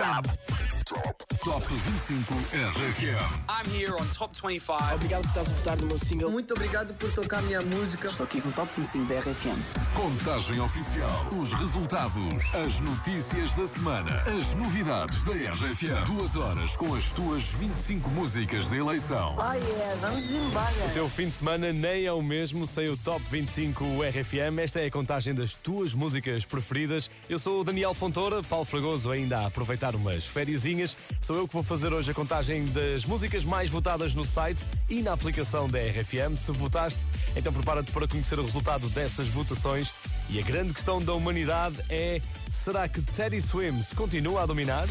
RFM. Top 25 RFM. I'm here on Top 25. Obrigado por estás a votar no meu single. Muito obrigado por tocar a minha música. Estou aqui no Top 25 da RFM. Contagem oficial. Os resultados. As notícias da semana. As novidades da RFM. Duas horas com as tuas 25 músicas de eleição. Oh yeah, vamos embora. O teu fim de semana nem é o mesmo sem o Top 25 RFM. Esta é a contagem das tuas músicas preferidas. Eu sou o Daniel Fontoura, Paulo Fragoso ainda a aproveitar umas fériasinhas. Sou eu que vou fazer hoje a contagem das músicas mais votadas no site e na aplicação da RFM. Se votaste, então prepara-te para conhecer o resultado dessas votações. E a grande questão da humanidade é: será que Teddy Swims continua a dominar?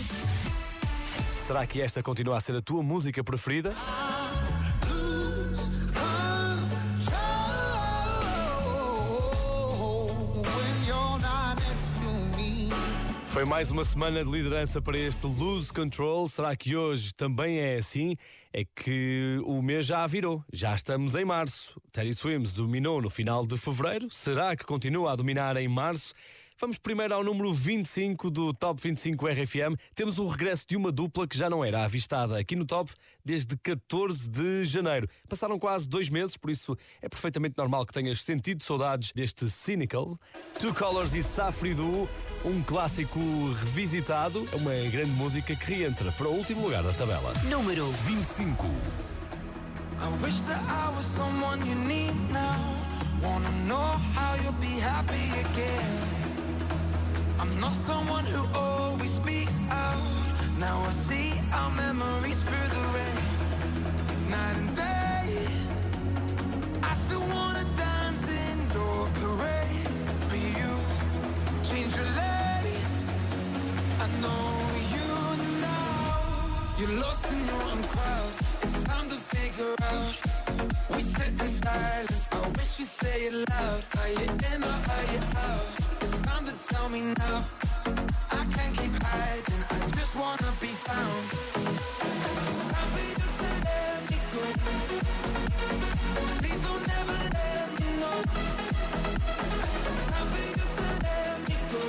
Será que esta continua a ser a tua música preferida? Foi mais uma semana de liderança para este Lose Control. Será que hoje também é assim? É que o mês já virou. Já estamos em março. Terry Swims dominou no final de fevereiro. Será que continua a dominar em março? Vamos primeiro ao número 25 do Top 25 RFM. Temos o regresso de uma dupla que já não era avistada aqui no Top desde 14 de janeiro. Passaram quase dois meses, por isso é perfeitamente normal que tenhas sentido saudades deste Cynical. Two Colors e Safri Duo, um clássico revisitado, é uma grande música que reentra para o último lugar da tabela. Número 25. I wish that I was someone you need now. Wanna know how you'll be happy again. I'm not someone who always speaks out. Now I see our memories through the rain. Night and day. I still wanna dance in your parade. But you change your lane. I know you now. You're lost in your own crowd. It's time to figure out. We sit in silence. I wish you say it loud. Are you in or are you out? To tell me now. I can't keep hiding. I just wanna be found. It's time for you to let me go. Please don't ever let me know. It's time for you to let me go.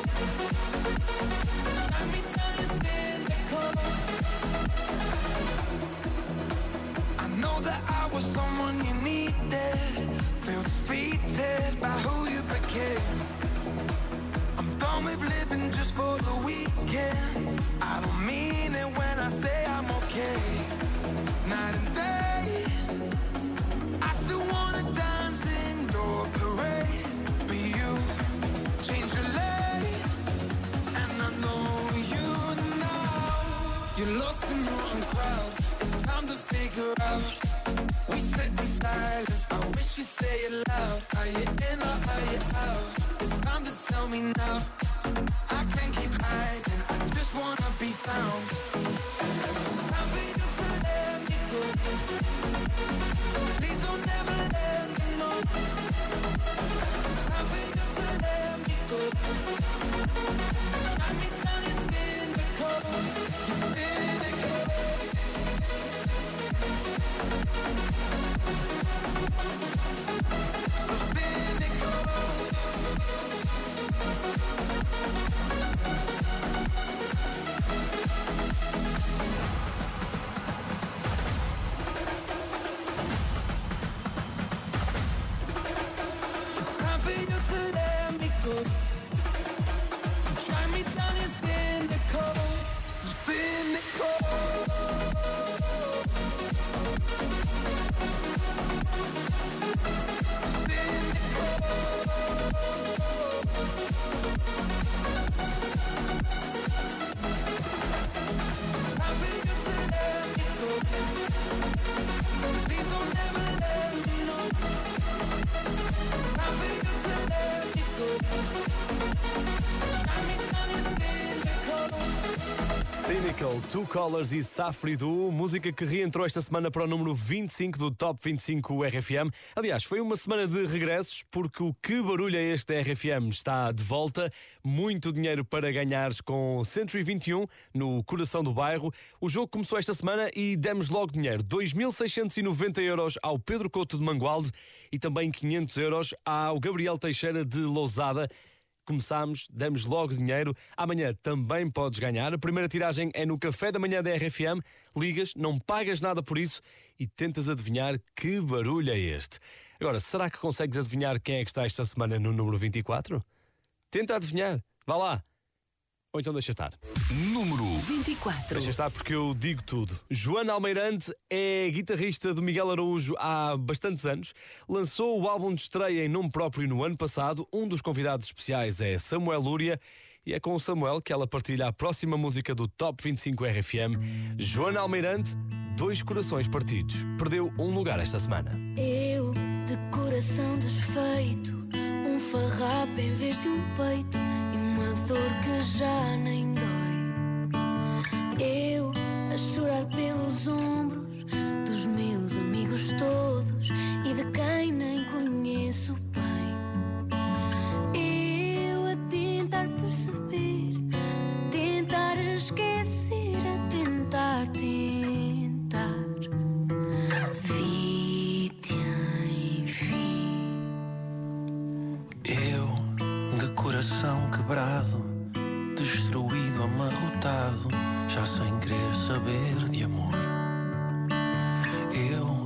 Tie me down stand the cold. I know that I was someone you needed. Feel defeated by who you became. I'm with living just for the weekend. I don't mean it when I say I'm okay. Night and day, I still wanna dance in your parade. But you change your lane, and I know you now. You're lost in your own crowd. It's time to figure out. We sit in silence. I wish you say it loud. Are you in or are you out? It's time to tell me now. Colors e Safri Duo, música que reentrou esta semana para o número 25 do Top 25 RFM. Aliás, foi uma semana de regressos, porque o que barulho é este RFM está de volta. Muito dinheiro para ganhares com 121 no coração do bairro. O jogo começou esta semana e demos logo dinheiro. 2.690 euros ao Pedro Couto de Mangualde e também 500 euros ao Gabriel Teixeira de Lousada. Começámos, damos logo dinheiro. Amanhã também podes ganhar. A primeira tiragem é no café da manhã da RFM. Ligas, não pagas nada por isso e tentas adivinhar que barulho é este. Agora, será que consegues adivinhar quem é que está esta semana no número 24? Tenta adivinhar. Vá lá. Ou então deixa estar. Número 24. Deixa estar porque eu digo tudo. Joana Almeirante é guitarrista do Miguel Araújo há bastantes anos. Lançou o álbum de estreia em nome próprio no ano passado. Um dos convidados especiais é Samuel Lúria. E é com o Samuel que ela partilha a próxima música do Top 25 RFM. Joana Almeirante, dois corações partidos. Perdeu um lugar esta semana. Eu, de coração desfeito, um farrapo em vez de um peito e dor que já nem dói. Eu, a chorar pelos ombros dos meus amigos todos e de quem nem conheço quebrado, destruído, amarrotado, já sem querer saber de amor. Eu,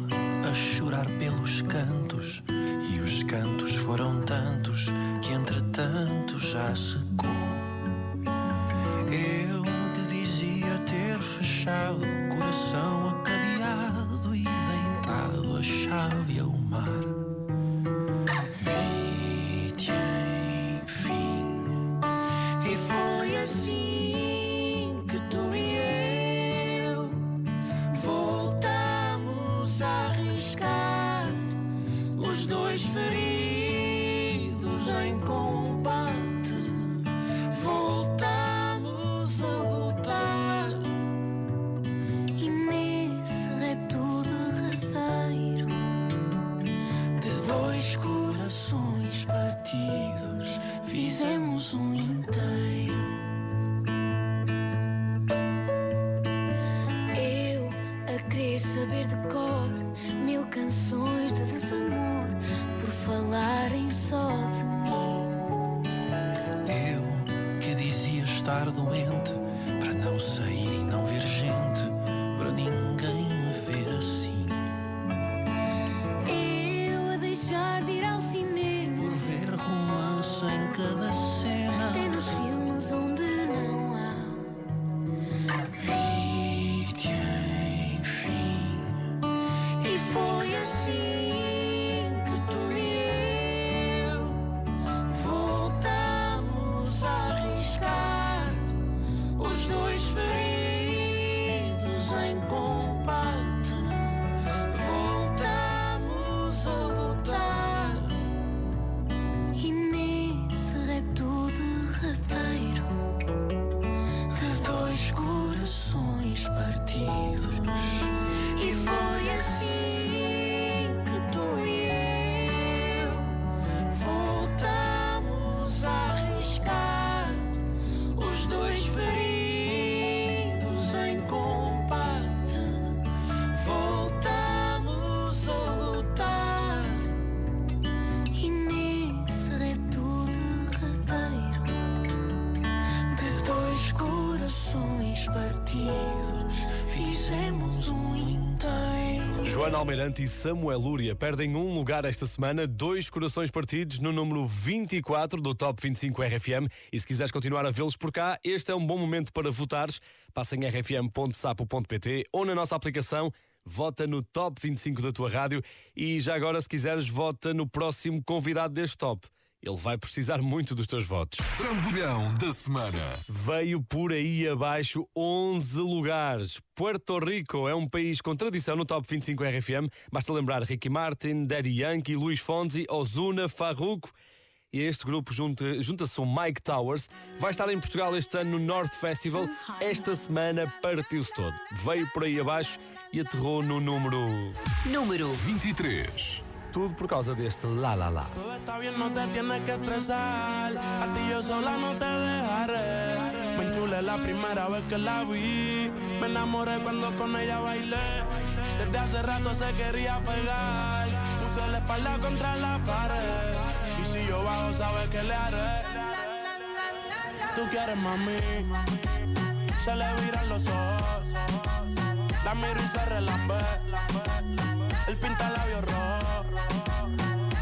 Almeirante e Samuel Lúria perdem um lugar esta semana, dois corações partidos no número 24 do Top 25 RFM. E se quiseres continuar a vê-los por cá, este é um bom momento para votares. Passa em rfm.sapo.pt ou na nossa aplicação. Vota no Top 25 da tua rádio e já agora, se quiseres, vota no próximo convidado deste top. Ele vai precisar muito dos teus votos. Trambolhão da semana. Veio por aí abaixo 11 lugares. Puerto Rico é um país com tradição no Top 25 RFM. Basta lembrar Ricky Martin, Daddy Yankee, Luís Fonsi, Ozuna, Farruko. E este grupo junta- junta-se o Mike Towers. Vai estar em Portugal este ano no North Festival. Esta semana partiu-se todo. Veio por aí abaixo e aterrou no número... Número 23. Tudo por causa deste La La La. Todo está bien, no te tienes que estresar. A ti yo sola no te dejaré. Me enchulé la primera vez que la vi. Me enamoré cuando con ella bailé. Desde hace rato se quería pegar. Puse la espalda contra la pared. Y si yo bajo, sabes que le haré. Tú quieres mami, se le viran los ojos. La miro y se relambe. El pinta labios rojo.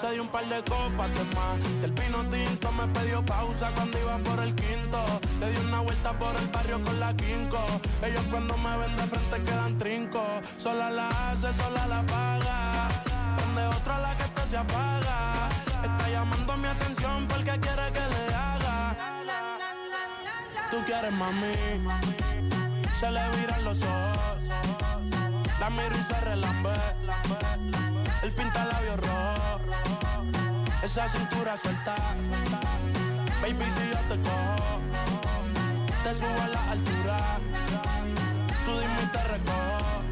Se dio un par de copas de más. Del vino tinto me pidió pausa cuando iba por el quinto. Le di una vuelta por el barrio con la quinco. Ellos cuando me ven de frente quedan trinco. Sola la hace, sola la paga. Prende otra la que esto se apaga. Está llamando mi atención porque quiere que le haga. Tú quieres mami, se le viran los ojos. La miro y se relambe. El pinta labios rojo. Esa cintura suelta. Baby, si yo te cojo, te subo a la altura. Tú dime y te recojo.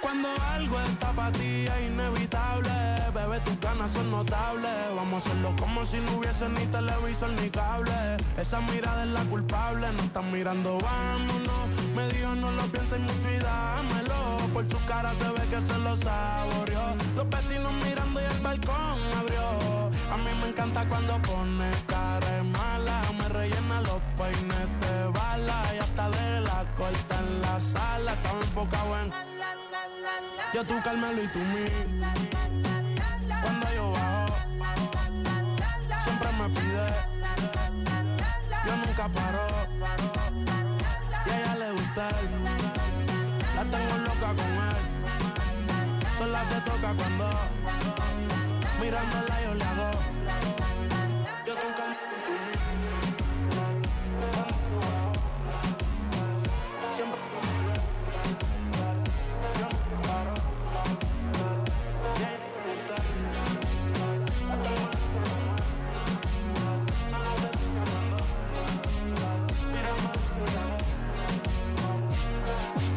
Cuando algo está para ti es inevitable, bebé, tus ganas son notables. Vamos a hacerlo como si no hubiese ni televisor ni cable. Esa mirada es la culpable, no están mirando, vámonos. Me dijo no lo pienses mucho y dámelo. Por su cara se ve que se lo saboreó. Los vecinos mirando y el balcón abrió. A mí me encanta cuando pone cara mala. Me rellena los peines de bala. Y hasta de la corta en la sala. Estaba enfocado en yo tú Carmelo y tú mí. Cuando yo bajo, siempre me pide. Yo nunca paro. Y a ella le gusta él. Con él. Sola se toca cuando mirándola yo le hago.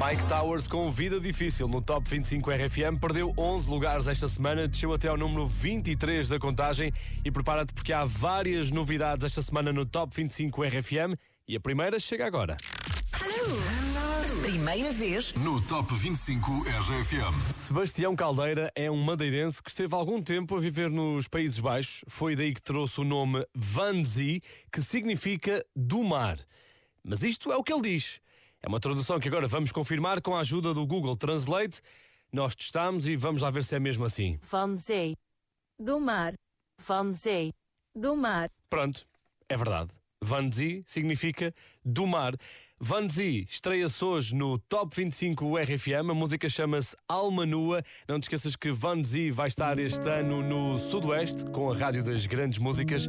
Mike Towers com vida difícil no Top 25 RFM, perdeu 11 lugares esta semana, desceu até ao número 23 da contagem e prepara-te porque há várias novidades esta semana no Top 25 RFM e a primeira chega agora. Primeira vez No Top 25 RFM. Sebastião Caldeira é um madeirense que esteve algum tempo a viver nos Países Baixos. Foi daí que trouxe o nome Vanzi, que significa do mar. Mas isto é o que ele diz. É uma tradução que agora vamos confirmar com a ajuda do Google Translate. Nós testamos e vamos lá ver se é mesmo assim. Van zee. Do mar. Van zee. Do mar. Pronto, é verdade. Vanzi significa do mar. Vanzi estreia-se hoje no Top 25 RFM. A música chama-se Alma Nua. Não te esqueças que Vanzi vai estar este ano no Sudoeste com a Rádio das Grandes Músicas.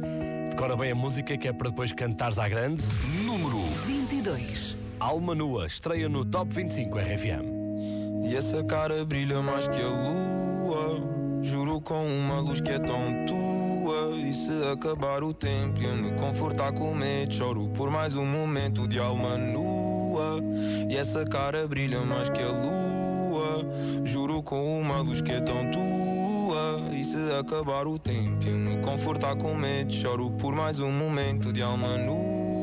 Decora bem a música que é para depois cantares à grande. Número 22. Alma Nua estreia no Top 25 RFM. E essa cara brilha mais que a lua. Juro com uma luz que é tão tua. E se acabar o tempo e eu me confortar com medo, choro por mais um momento de alma nua. E essa cara brilha mais que a lua. Juro com uma luz que é tão tua. E se acabar o tempo e eu me confortar com medo, choro por mais um momento de alma nua.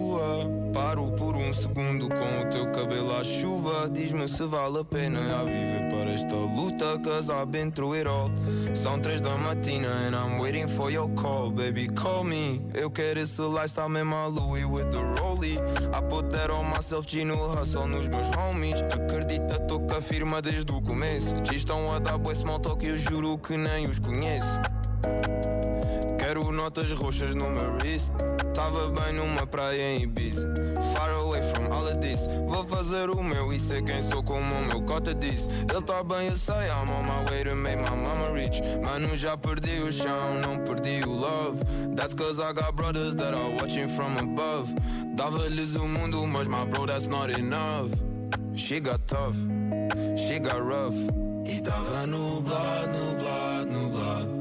Paro por um segundo com o teu cabelo à chuva. Diz-me se vale a pena a viver para esta luta. Cause I've been it all. São três da matina and I'm waiting for your call. Baby, call me. Eu quero esse lifestyle mesmo a Louis with the rollie. I put that on myself, G no hustle nos meus homies. Acredita, tô com a firma desde o começo. Diz estão a dar bué small talk e eu juro que nem os conheço. Notas roxas no meu wrist. Tava bem numa praia em Ibiza. Far away from all of this. Vou fazer o meu e ser quem sou como o meu cota disse. Ele tá bem, eu sei. I'm on my way to make my mama rich. Mano, já perdi o chão, não perdi o love. That's cause I got brothers that are watching from above. Dava-lhes o mundo, mas my bro, that's not enough. She got tough, she got rough. E tava nublado, nublado, nublado.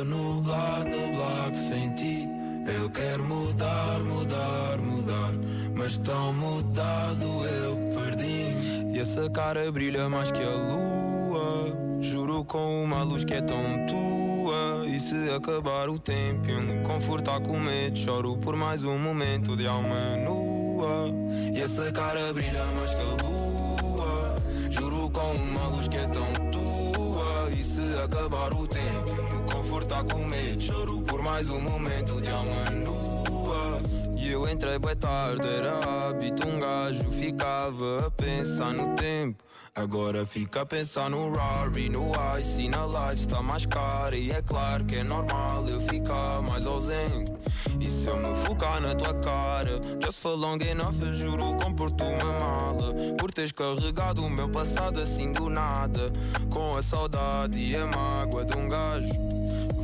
Dia nublado, nublado sem ti. Eu quero mudar, mudar, mudar. Mas tão mudado eu perdi. E essa cara brilha mais que a lua. Juro com uma luz que é tão tua. E se acabar o tempo, eu me confortar com medo. Choro por mais um momento de alma nua. E essa cara brilha mais que a lua. Juro com uma luz que é tão tua. E se acabar o tempo, me confortar com medo. Choro por mais um momento de alma nua. E eu entrei bem tarde, era hábito. Um gajo ficava a pensar no tempo. Agora fica a pensar no Rari, no Ice e na Light está mais caro E é claro que é normal eu ficar mais ausente E se eu me focar na tua cara Just for long enough eu juro comporto uma mala Por teres carregado o meu passado assim do nada Com a saudade e a mágoa de um gajo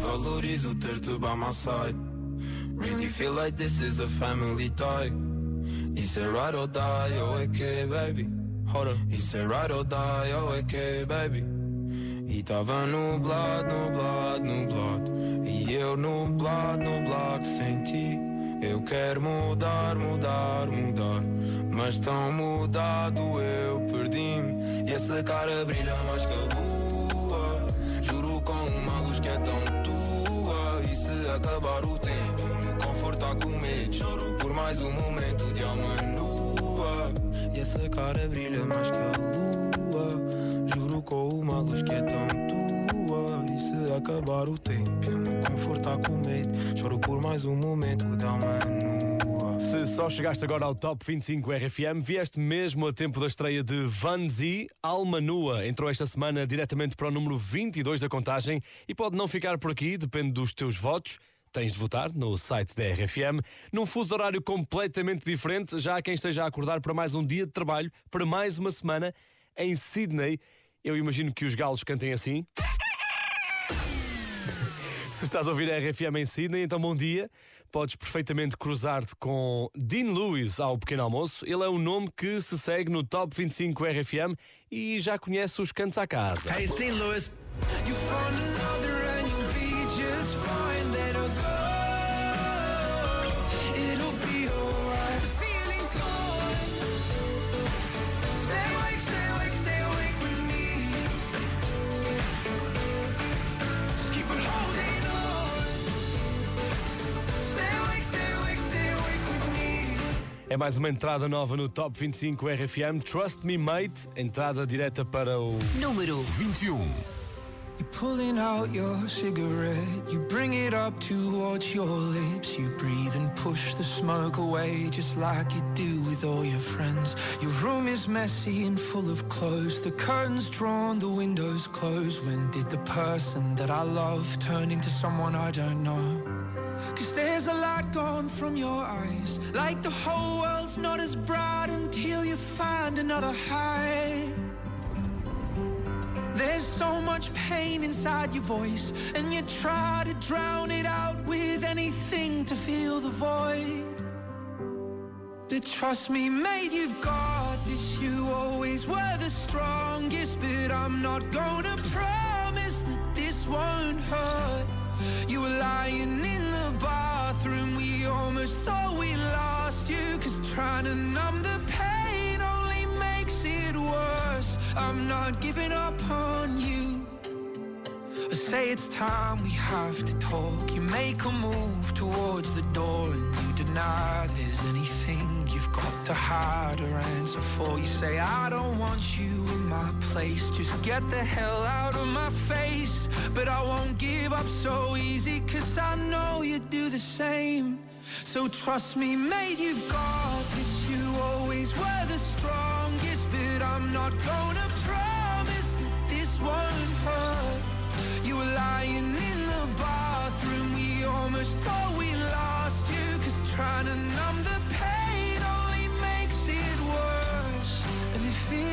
Valorizo ter-te by my side Really feel like this is a family tie Is it right or die, oh okay baby Hold up. Isso é ride or die, oh ok, baby. E tava nublado, nublado, nublado. E eu nublado, nublado sem ti. Eu quero mudar, mudar, mudar. Mas tão mudado eu perdi-me. E essa cara brilha mais que a lua. Juro com uma acabar o tempo, me confortar com medo. Choro por mais um momento de alma nua. E essa cara brilha mais que a lua. Juro com uma luz que é tão tua. Acabar o tempo, eu me confortar com medo. Choro por mais um momento de alma nua. Se só chegaste agora ao Top 25 RFM, vieste mesmo a tempo da estreia de Van Z, Alma Nua. Entrou esta semana diretamente para o número 22 da contagem e pode não ficar por aqui, depende dos teus votos. Tens de votar no site da RFM, num fuso horário completamente diferente, já há quem esteja a acordar para mais um dia de trabalho, para mais uma semana em Sydney. Eu imagino que os galos cantem assim. Se estás a ouvir a RFM em Sydney, então bom dia. Podes perfeitamente cruzar-te com Dean Lewis ao pequeno almoço. Ele é um nome que se segue no Top 25 RFM e já conhece os cantos à casa. Hey, it's Dean Lewis. É mais uma entrada nova no Top 25 RFM. Trust Me Mate, entrada direta para o Número 21. You're pulling out your cigarette, you bring it up towards your lips. You breathe and push the smoke away, just like you do with all your friends. Your room is messy and full of clothes, the curtains drawn, the windows closed. When did the person that I love turn into someone I don't know? Cause there's a light gone from your eyes, like the whole world's not as bright until you find another high. There's so much pain inside your voice, and you try to drown it out with anything to fill the void. But trust me, mate, you've got this. You always were the strongest, but I'm not gonna promise that this won't hurt. You were lying in the bathroom, we almost thought we lost you, cause trying to numb the pain only makes it worse. I'm not giving up on you. I say it's time we have to talk. You make a move towards the door and you deny there's anything you've got to hide or answer for. You say, I don't want you in my place. Just get the hell out of my face. But I won't give up so easy, cause I know you do the same. So trust me, mate, you've got this. You always were the strongest, but I'm not gonna promise that this won't hurt. You were lying in the bathroom, we almost thought we lost you. Cause trying to numb the pain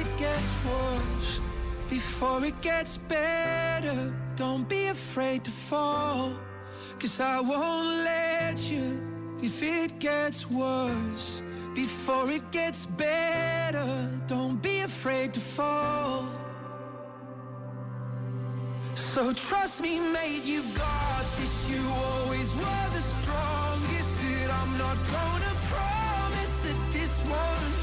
it gets worse, before it gets better, don't be afraid to fall. Cause I won't let you if it gets worse. Before it gets better, don't be afraid to fall. So trust me, mate, you've got this. You always were the strongest, but I'm not gonna promise that this won't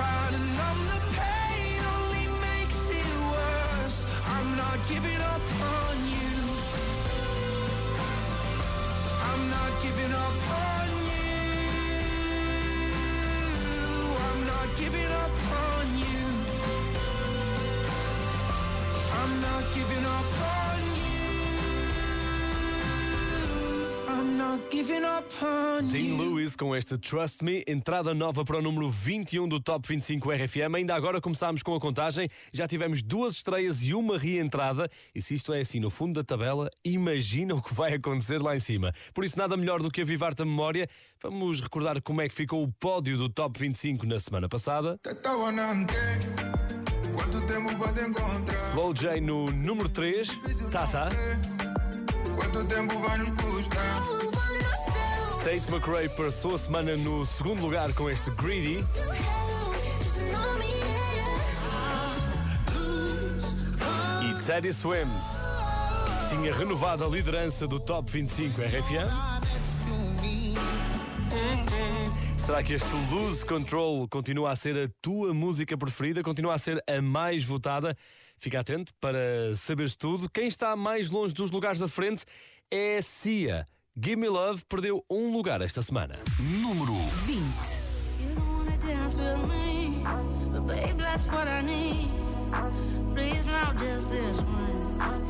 the pain only makes it worse. I'm not giving up on you. I'm not giving up on you. I'm not giving up on you. I'm not giving up on you. Dean. Lewis com este Trust Me, entrada nova para o número 21 do Top 25 RFM. Ainda agora começámos com a contagem, já tivemos duas estreias e uma reentrada. E se isto é assim no fundo da tabela, imagina o que vai acontecer lá em cima. Por isso, nada melhor do que avivar-te a memória. Vamos recordar como é que ficou o pódio do Top 25 na semana passada. Slow J no número 3, Tata. Quanto tempo vai nos custar? Tate McRae passou a semana no segundo lugar com este Greedy. E Teddy Swims tinha renovado a liderança do Top 25 RFM. Será que este Lose Control continua a ser a tua música preferida? Continua a ser a mais votada? Fica atento para saberes tudo. Quem está mais longe dos lugares da frente é a Cia. Give Me Love perdeu um lugar esta semana. Número 20. You don't wanna dance with me, but babe, that's what I need. Please now just this once.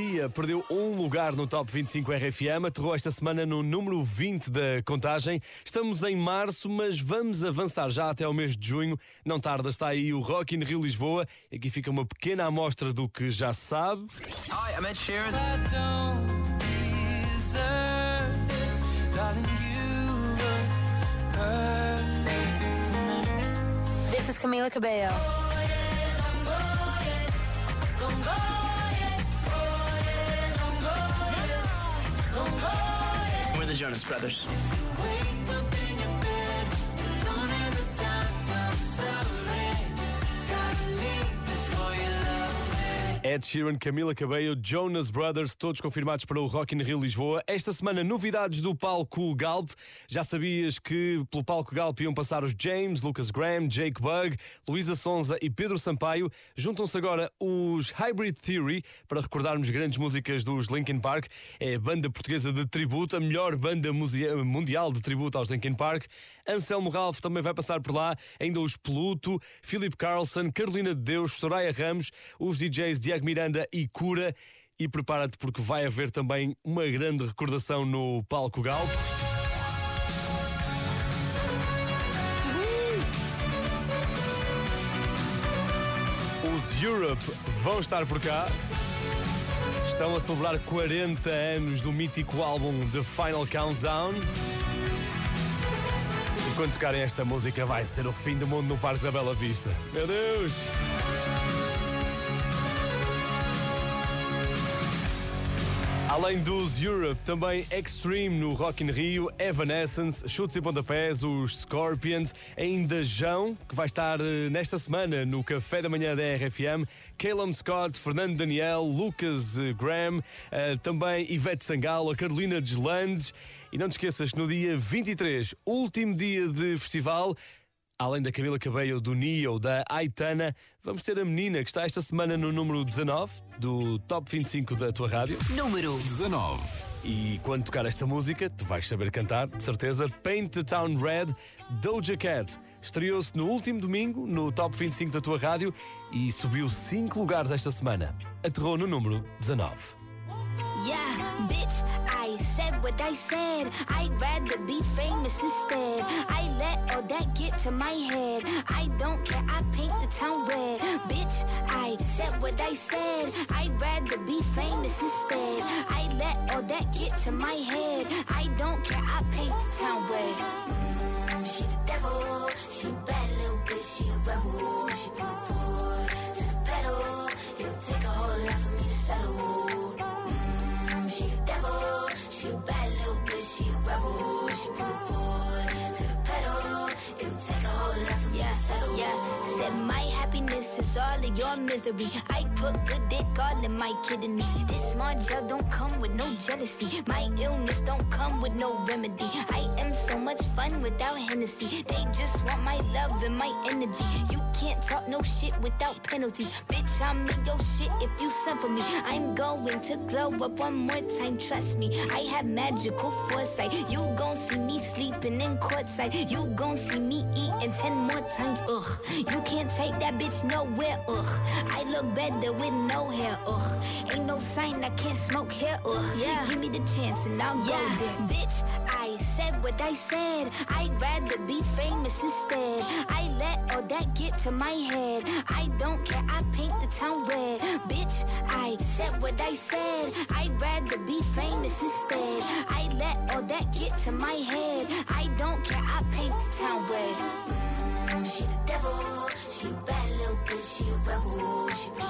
Cia perdeu um lugar no Top 25 RFM, aterrou esta semana no número 20 da contagem. Estamos em março, mas vamos avançar já até ao mês de junho. Não tarda, está aí o Rock in Rio Lisboa. Aqui fica uma pequena amostra do que já se sabe. Hi, I'm Ed Sheeran. This is Camila Cabello. We're the Jonas Brothers. Ed Sheeran, Camila Cabello, Jonas Brothers, todos confirmados para o Rock in Rio Lisboa. Esta semana, novidades do palco Galp. Já sabias que pelo palco Galp iam passar os James, Lucas Graham, Jake Bug, Luísa Sonza e Pedro Sampaio. Juntam-se agora os Hybrid Theory para recordarmos grandes músicas dos Linkin Park. É a banda portuguesa de tributo, a melhor banda mundial de tributo aos Linkin Park. Anselmo Ralph também vai passar por lá, ainda os Pluto, Philip Carlson, Carolina de Deus, Soraya Ramos, os DJs de Tiago Miranda e Cura. E prepara-te porque vai haver também uma grande recordação no palco Galp. Os Europe vão estar por cá. Estão a celebrar 40 anos do mítico álbum The Final Countdown. Quando tocarem esta música, vai ser o fim do mundo no Parque da Bela Vista. Meu Deus! Além dos Europe, também Extreme no Rock in Rio, Evanescence, Chutes e Pontapés, os Scorpions, ainda Jão, que vai estar eh, nesta semana no Café da Manhã da RFM, Calum Scott, Fernando Daniel, Lucas eh, Graham, eh, também Ivete Sangalo, Carolina Deslandes. E não te esqueças que no dia 23, último dia de festival, Além da Camila Cabello, do Nio, da Aitana, vamos ter a menina que está esta semana no número 19 do Top 25 da tua rádio. Número 19. E quando tocar esta música, tu vais saber cantar, de certeza. Paint the Town Red, Doja Cat. Estreou-se no último domingo no Top 25 da tua rádio e subiu 5 lugares esta semana. Aterrou no número 19. Yeah, bitch, I said what I said. I'd rather be famous instead. I let all that get to my head. I don't care, I paint the town red. Bitch, I said what I said. I'd rather be famous instead. I let all that get to my head. I don't care, I paint the town red. Mm, she the devil, she a bad little bitch, she a rebel. She all of your misery. I put good dick all in my kidneys. This small gel don't come with no jealousy. My illness don't come with no remedy. I am so much fun without Hennessy. They just want my love and my energy. You can't talk no shit without penalties. Bitch, I'm in your shit if you send for me. I'm going to glow up one more time, trust me. I have magical foresight. You gon' see me sleeping in courtside. You gon' see me eating ten more times, ugh. You can't take that bitch nowhere, ugh. I look better with no hair, ugh. Ain't no sign I can't smoke here, ugh. Yeah. Give me the chance and I'll yeah. go there. Bitch, I said what I said. I'd rather be famous instead. I let all that get to my head. I don't care, I paint the town red. Bitch, I said what I said. I'd rather be famous instead. I let all that get to my head. I don't care, I paint the town red. Mm, she the devil, she bad little bitch, she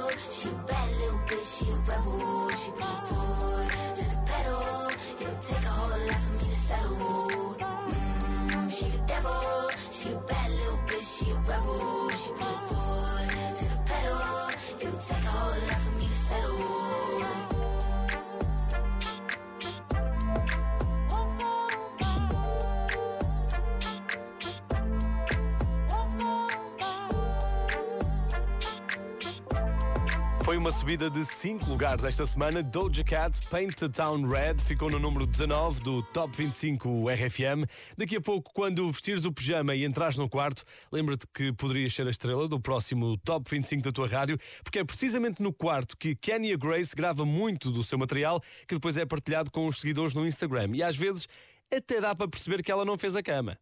rebel. She put uma subida de 5 lugares esta semana. Doja Cat, Paint the Town Red, ficou no número 19 do Top 25 RFM. Daqui a pouco, quando vestires o pijama e entrares no quarto, lembra-te que poderias ser a estrela do próximo Top 25 da tua rádio, porque é precisamente no quarto que Kenya Grace grava muito do seu material, que depois é partilhado com os seguidores no Instagram. E às vezes até dá para perceber que ela não fez a cama.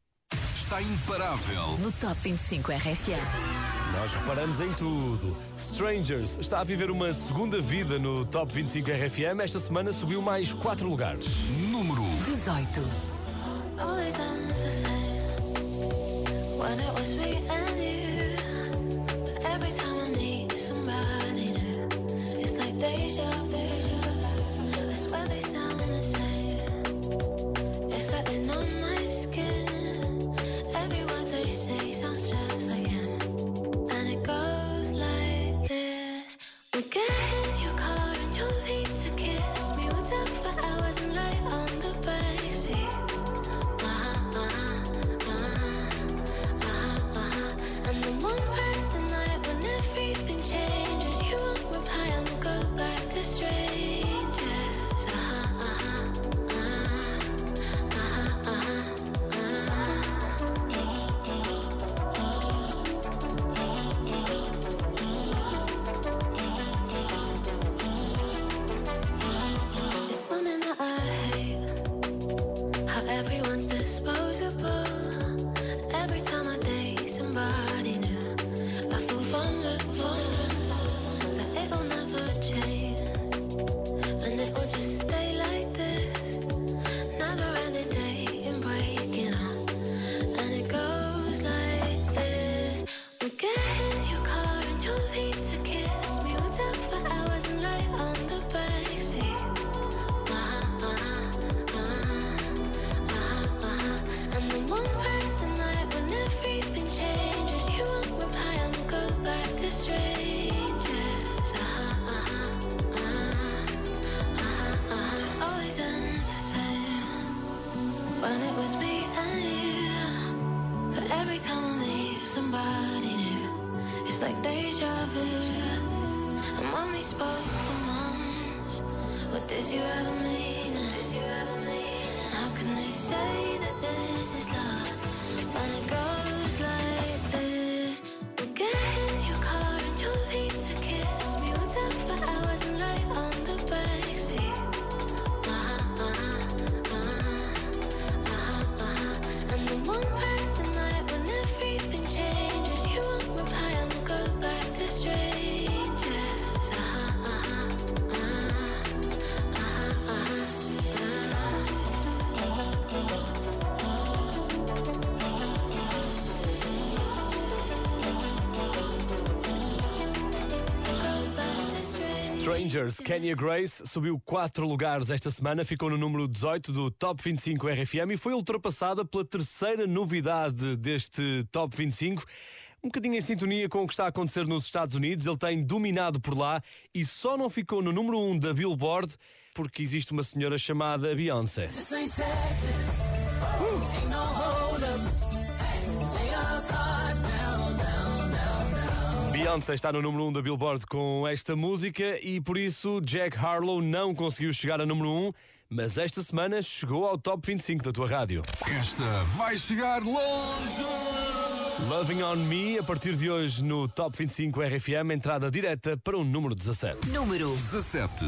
Está imparável. No Top 25 RFM. Nós reparamos em tudo. Strangers está a viver uma segunda vida no Top 25 RFM. Esta semana subiu mais 4 lugares. Número 18. Always ends the same when it was me and you. But every time I meet somebody new, it's like deja vu. I swear they sound I meet somebody new, it's like deja vu. And when we spoke for months, what did you ever mean? Did you ever mean? How can they say that this is love when it goes Strangers, Kenya Grace subiu 4 lugares esta semana, ficou no número 18 do Top 25 RFM e foi ultrapassada pela terceira novidade deste Top 25. Um bocadinho em sintonia com o que está a acontecer nos Estados Unidos, ele tem dominado por lá e só não ficou no número 1 da Billboard porque existe uma senhora chamada Beyoncé. Beyoncé está no número 1 da Billboard com esta música e por isso Jack Harlow não conseguiu chegar a número 1, mas esta semana chegou ao top 25 da tua rádio. Esta vai chegar longe. Loving on Me, a partir de hoje no Top 25 RFM, entrada direta para o número 17. Número 17.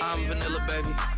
I'm vanilla, baby.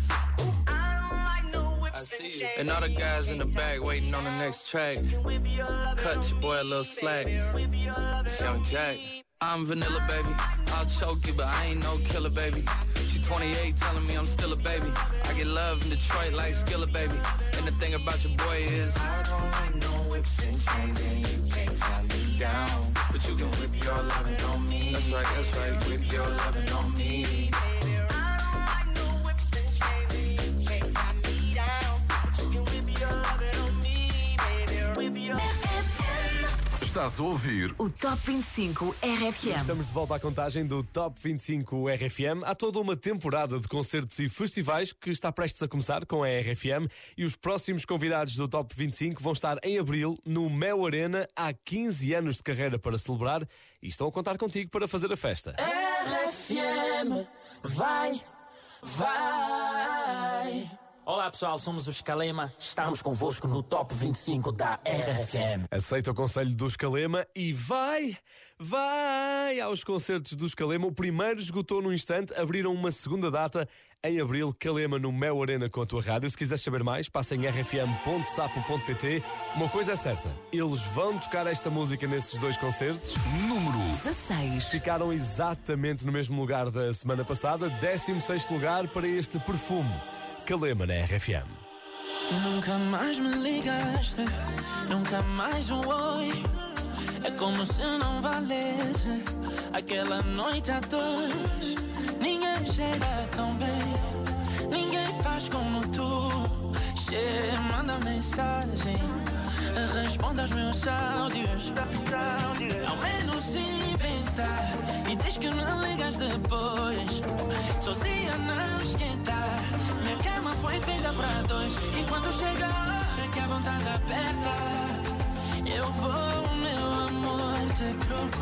and all the guys in the back waiting on the next track. Cut your boy a little slack. It's Young Jack. I'm vanilla, baby. I'll choke you, but I ain't no killer, baby. She 28, telling me I'm still a baby. I get love in Detroit like Skilla, baby. And the thing about your boy is I don't like no whips and chains, and you can't tie me down. But you can whip your lovin' on me. That's right, that's right. Whip your lovin' on me. Estás a ouvir o Top 25 RFM. Estamos de volta à contagem do Top 25 RFM. Há toda uma temporada de concertos e festivais que está prestes a começar com a RFM e os próximos convidados do Top 25 vão estar em abril no Mel Arena. Há 15 anos de carreira para celebrar e estão a contar contigo para fazer a festa. RFM, vai, vai. Olá pessoal, somos os Calema, estamos convosco no Top 25 da RFM. Aceita o conselho dos Calema e vai, vai aos concertos dos Calema. O primeiro esgotou no instante, abriram uma segunda data em abril, Calema no Mel Arena com a tua rádio. Se quiseres saber mais, passa em rfm.sapo.pt. Uma coisa é certa, eles vão tocar esta música nesses dois concertos. Número 16. Ficaram exatamente no mesmo lugar da semana passada, 16 lugar para este perfume. Calema na RFM. Nunca mais me ligaste, nunca mais um oi. É como se não valesse aquela noite a dois. Ninguém chega tão bem, ninguém faz como tu. Che, manda mensagem, responde aos meus áudios. Ao menos inventar e diz que não ligas depois. Sozinha não esquentar. Minha cama foi feita para dois. E quando chega a hora que a vontade aperta, eu vou, meu amor, te procurar.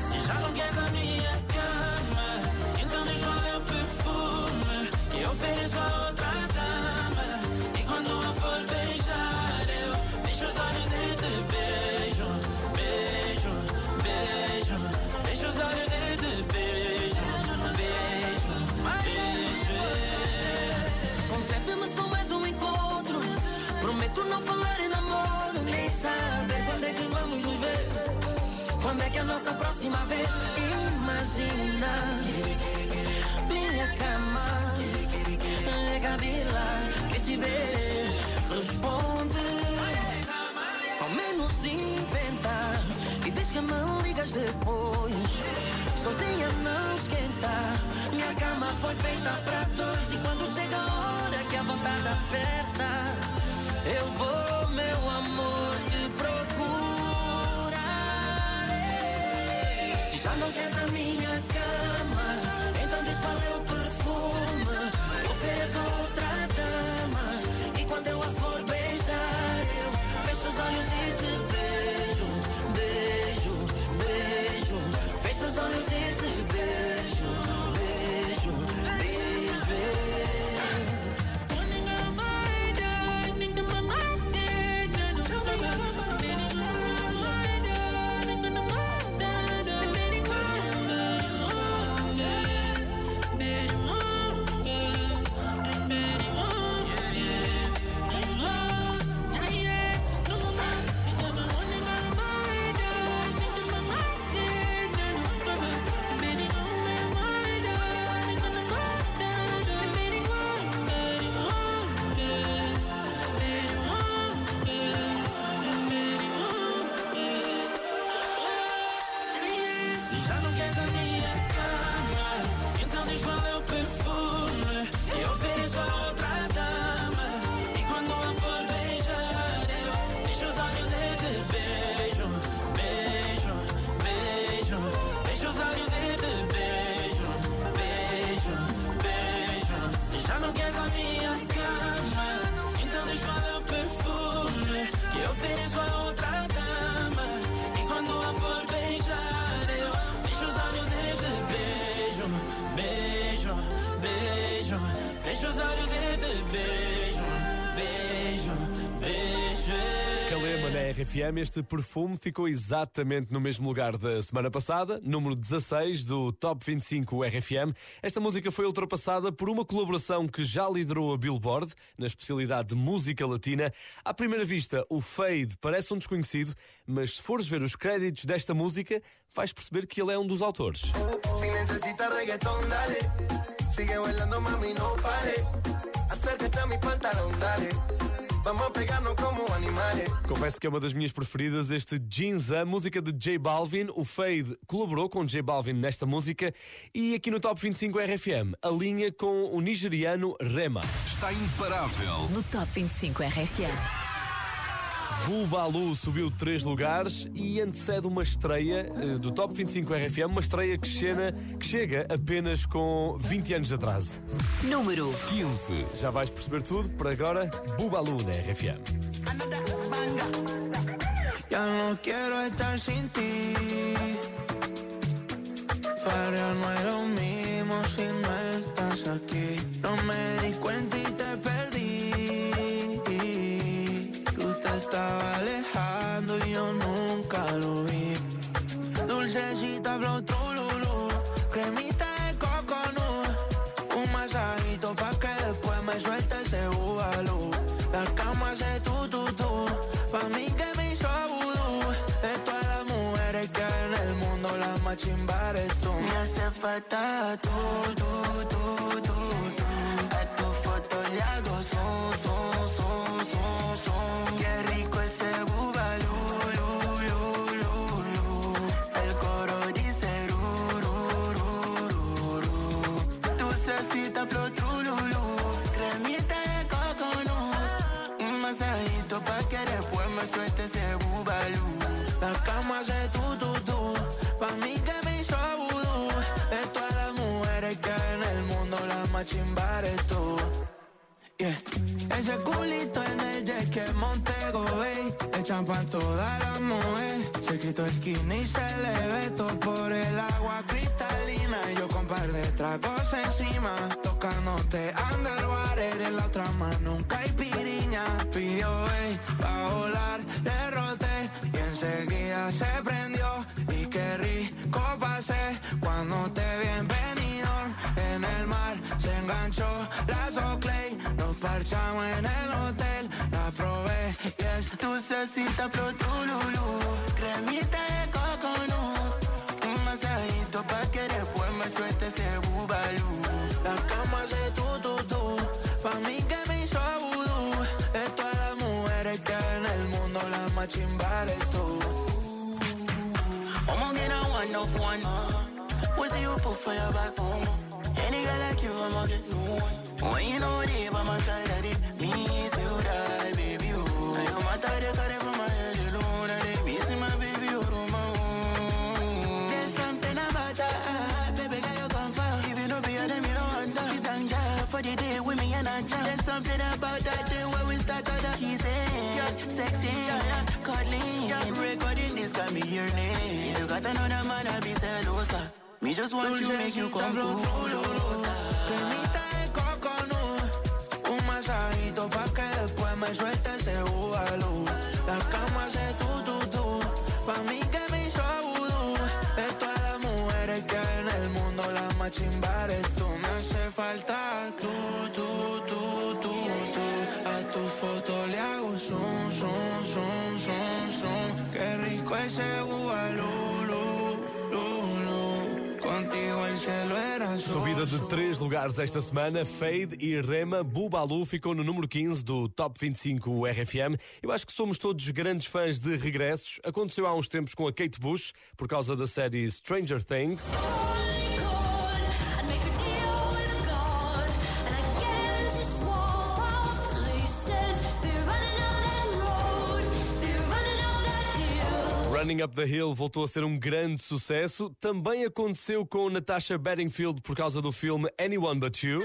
Se já não queres a minha cama, então deixa o perfume que eu ofereço a que a nossa próxima vez? Imagina minha cama, cabila que te vê. Responde, ao menos inventa e diz que me ligas depois. Sozinha não esquenta. Minha cama foi feita para dois. E quando chega a hora que a vontade aperta, eu vou, já não queres a minha cama, então diz qual é o perfume ofereço a outra dama. E quando eu a for beijar, eu fecho os olhos e te beijo, beijo, beijo. Fecho os olhos e te beijo, RFM, este perfume ficou exatamente no mesmo lugar da semana passada, número 16 do Top 25 RFM. Esta música foi ultrapassada por uma colaboração que já liderou a Billboard, na especialidade de música latina. À primeira vista, o Fade parece um desconhecido, mas se fores ver os créditos desta música, vais perceber que ele é um dos autores. Dale. Vamos pegarnos como animales. Confesso que é uma das minhas preferidas, este Jeans, a música de J Balvin. O Fade colaborou com J Balvin nesta música e aqui no Top 25 RFM, a linha com o nigeriano Rema. Está imparável. No Top 25 RFM. Bubalu subiu três lugares e antecede uma estreia eh, do Top 25 RFM, uma estreia que, chena, que chega apenas com 20 anos de atraso. Número 15. Já vais perceber tudo, por agora, Bubalu na RFM. Ya no quiero estar sin ti. Para no es lo mismo si no estás aquí. No me mundo, la más chimba eres tú. Me hace falta tú, tú, tú, tú, tú. A tu foto le hago son, son, son, son, son. Qué rico ese bubalú, más chimba eres tú. Yeah. Ese culito en el jet que Montego Bay Echan pa' todas las mujeres Se quitó esquina y se le ve todo por el agua cristalina. Y yo con par de tragos encima. Tocándote underwater En la otra mano. Nunca hay piriña Pidió pa' volar, le roté Y enseguida se prendió. Y qué rico pasé Cuando te vi enganchó la Soclay Nos parchamos en el hotel La probé. Y es dulcecita flow trululú Cremita de coconut Un masajito pa' que después me suelte ese bubalú. La cama hace tu tu tu Pa' mí que me hizo vudú. De todas las mujeres que en el mundo La más chimba eres tú. I'ma get a one of one. What see you put for your back home? Girl like you, I'ma get no one. When you know they by my side, I did miss you, die, baby. Oh, you matter they cut it from my head alone. I did miss my baby, you do my own. There's something about that, baby girl you come for. If you don't be a them, you don't want that. You thank God for the day with me and I jam. There's something about that day where we start to the Kissing, Yeah, sexy, cuddling. Recording this got me your name. You got another man, I be celosa. Me just want you, make you come closer. Cremita de coconut Un masajito pa' que después me suelte ese bubalú La cama hace tu, tu, tu Pa' mí que me hizo vudú. De todas las mujeres que hay en el mundo La más chimba eres tú. Me hace falta tú, tú, tú, tú, tú A tu foto le hago zoom, zoom, zoom, zoom, zoom. Qué rico ese bubalú, Subida de três lugares esta semana, Fade e Rema. Bubalu ficou no número 15 do Top 25 RFM. Eu acho que somos todos grandes fãs de regressos. Aconteceu há uns tempos com a Kate Bush, por causa da série Stranger Things. Running Up the Hill voltou a ser um grande sucesso. Também aconteceu com Natasha Bedingfield por causa do filme Anyone But You.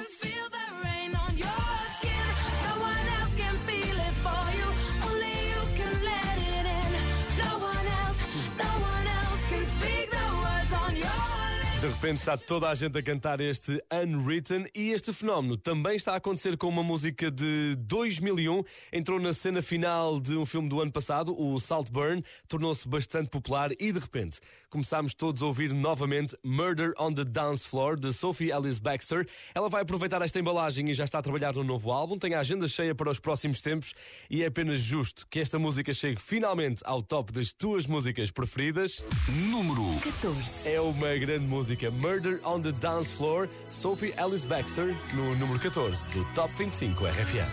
De repente está toda a gente a cantar este Unwritten e este fenómeno também está a acontecer com uma música de 2001. Entrou na cena final de um filme do ano passado, o Saltburn, tornou-se bastante popular e de repente começámos todos a ouvir novamente Murder on the Dance Floor de Sophie Alice Baxter. Ela vai aproveitar esta embalagem e já está a trabalhar no novo álbum, tem a agenda cheia para os próximos tempos e é apenas justo que esta música chegue finalmente ao top das tuas músicas preferidas. Número 14. É uma grande música música é Murder on the Dance Floor, Sophie Alice Baxter, no número 14 do Top 25 RFM.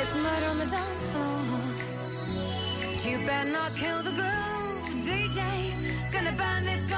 It's murder on the dance floor. You better not kill the groove, DJ. Gonna burn this Girl.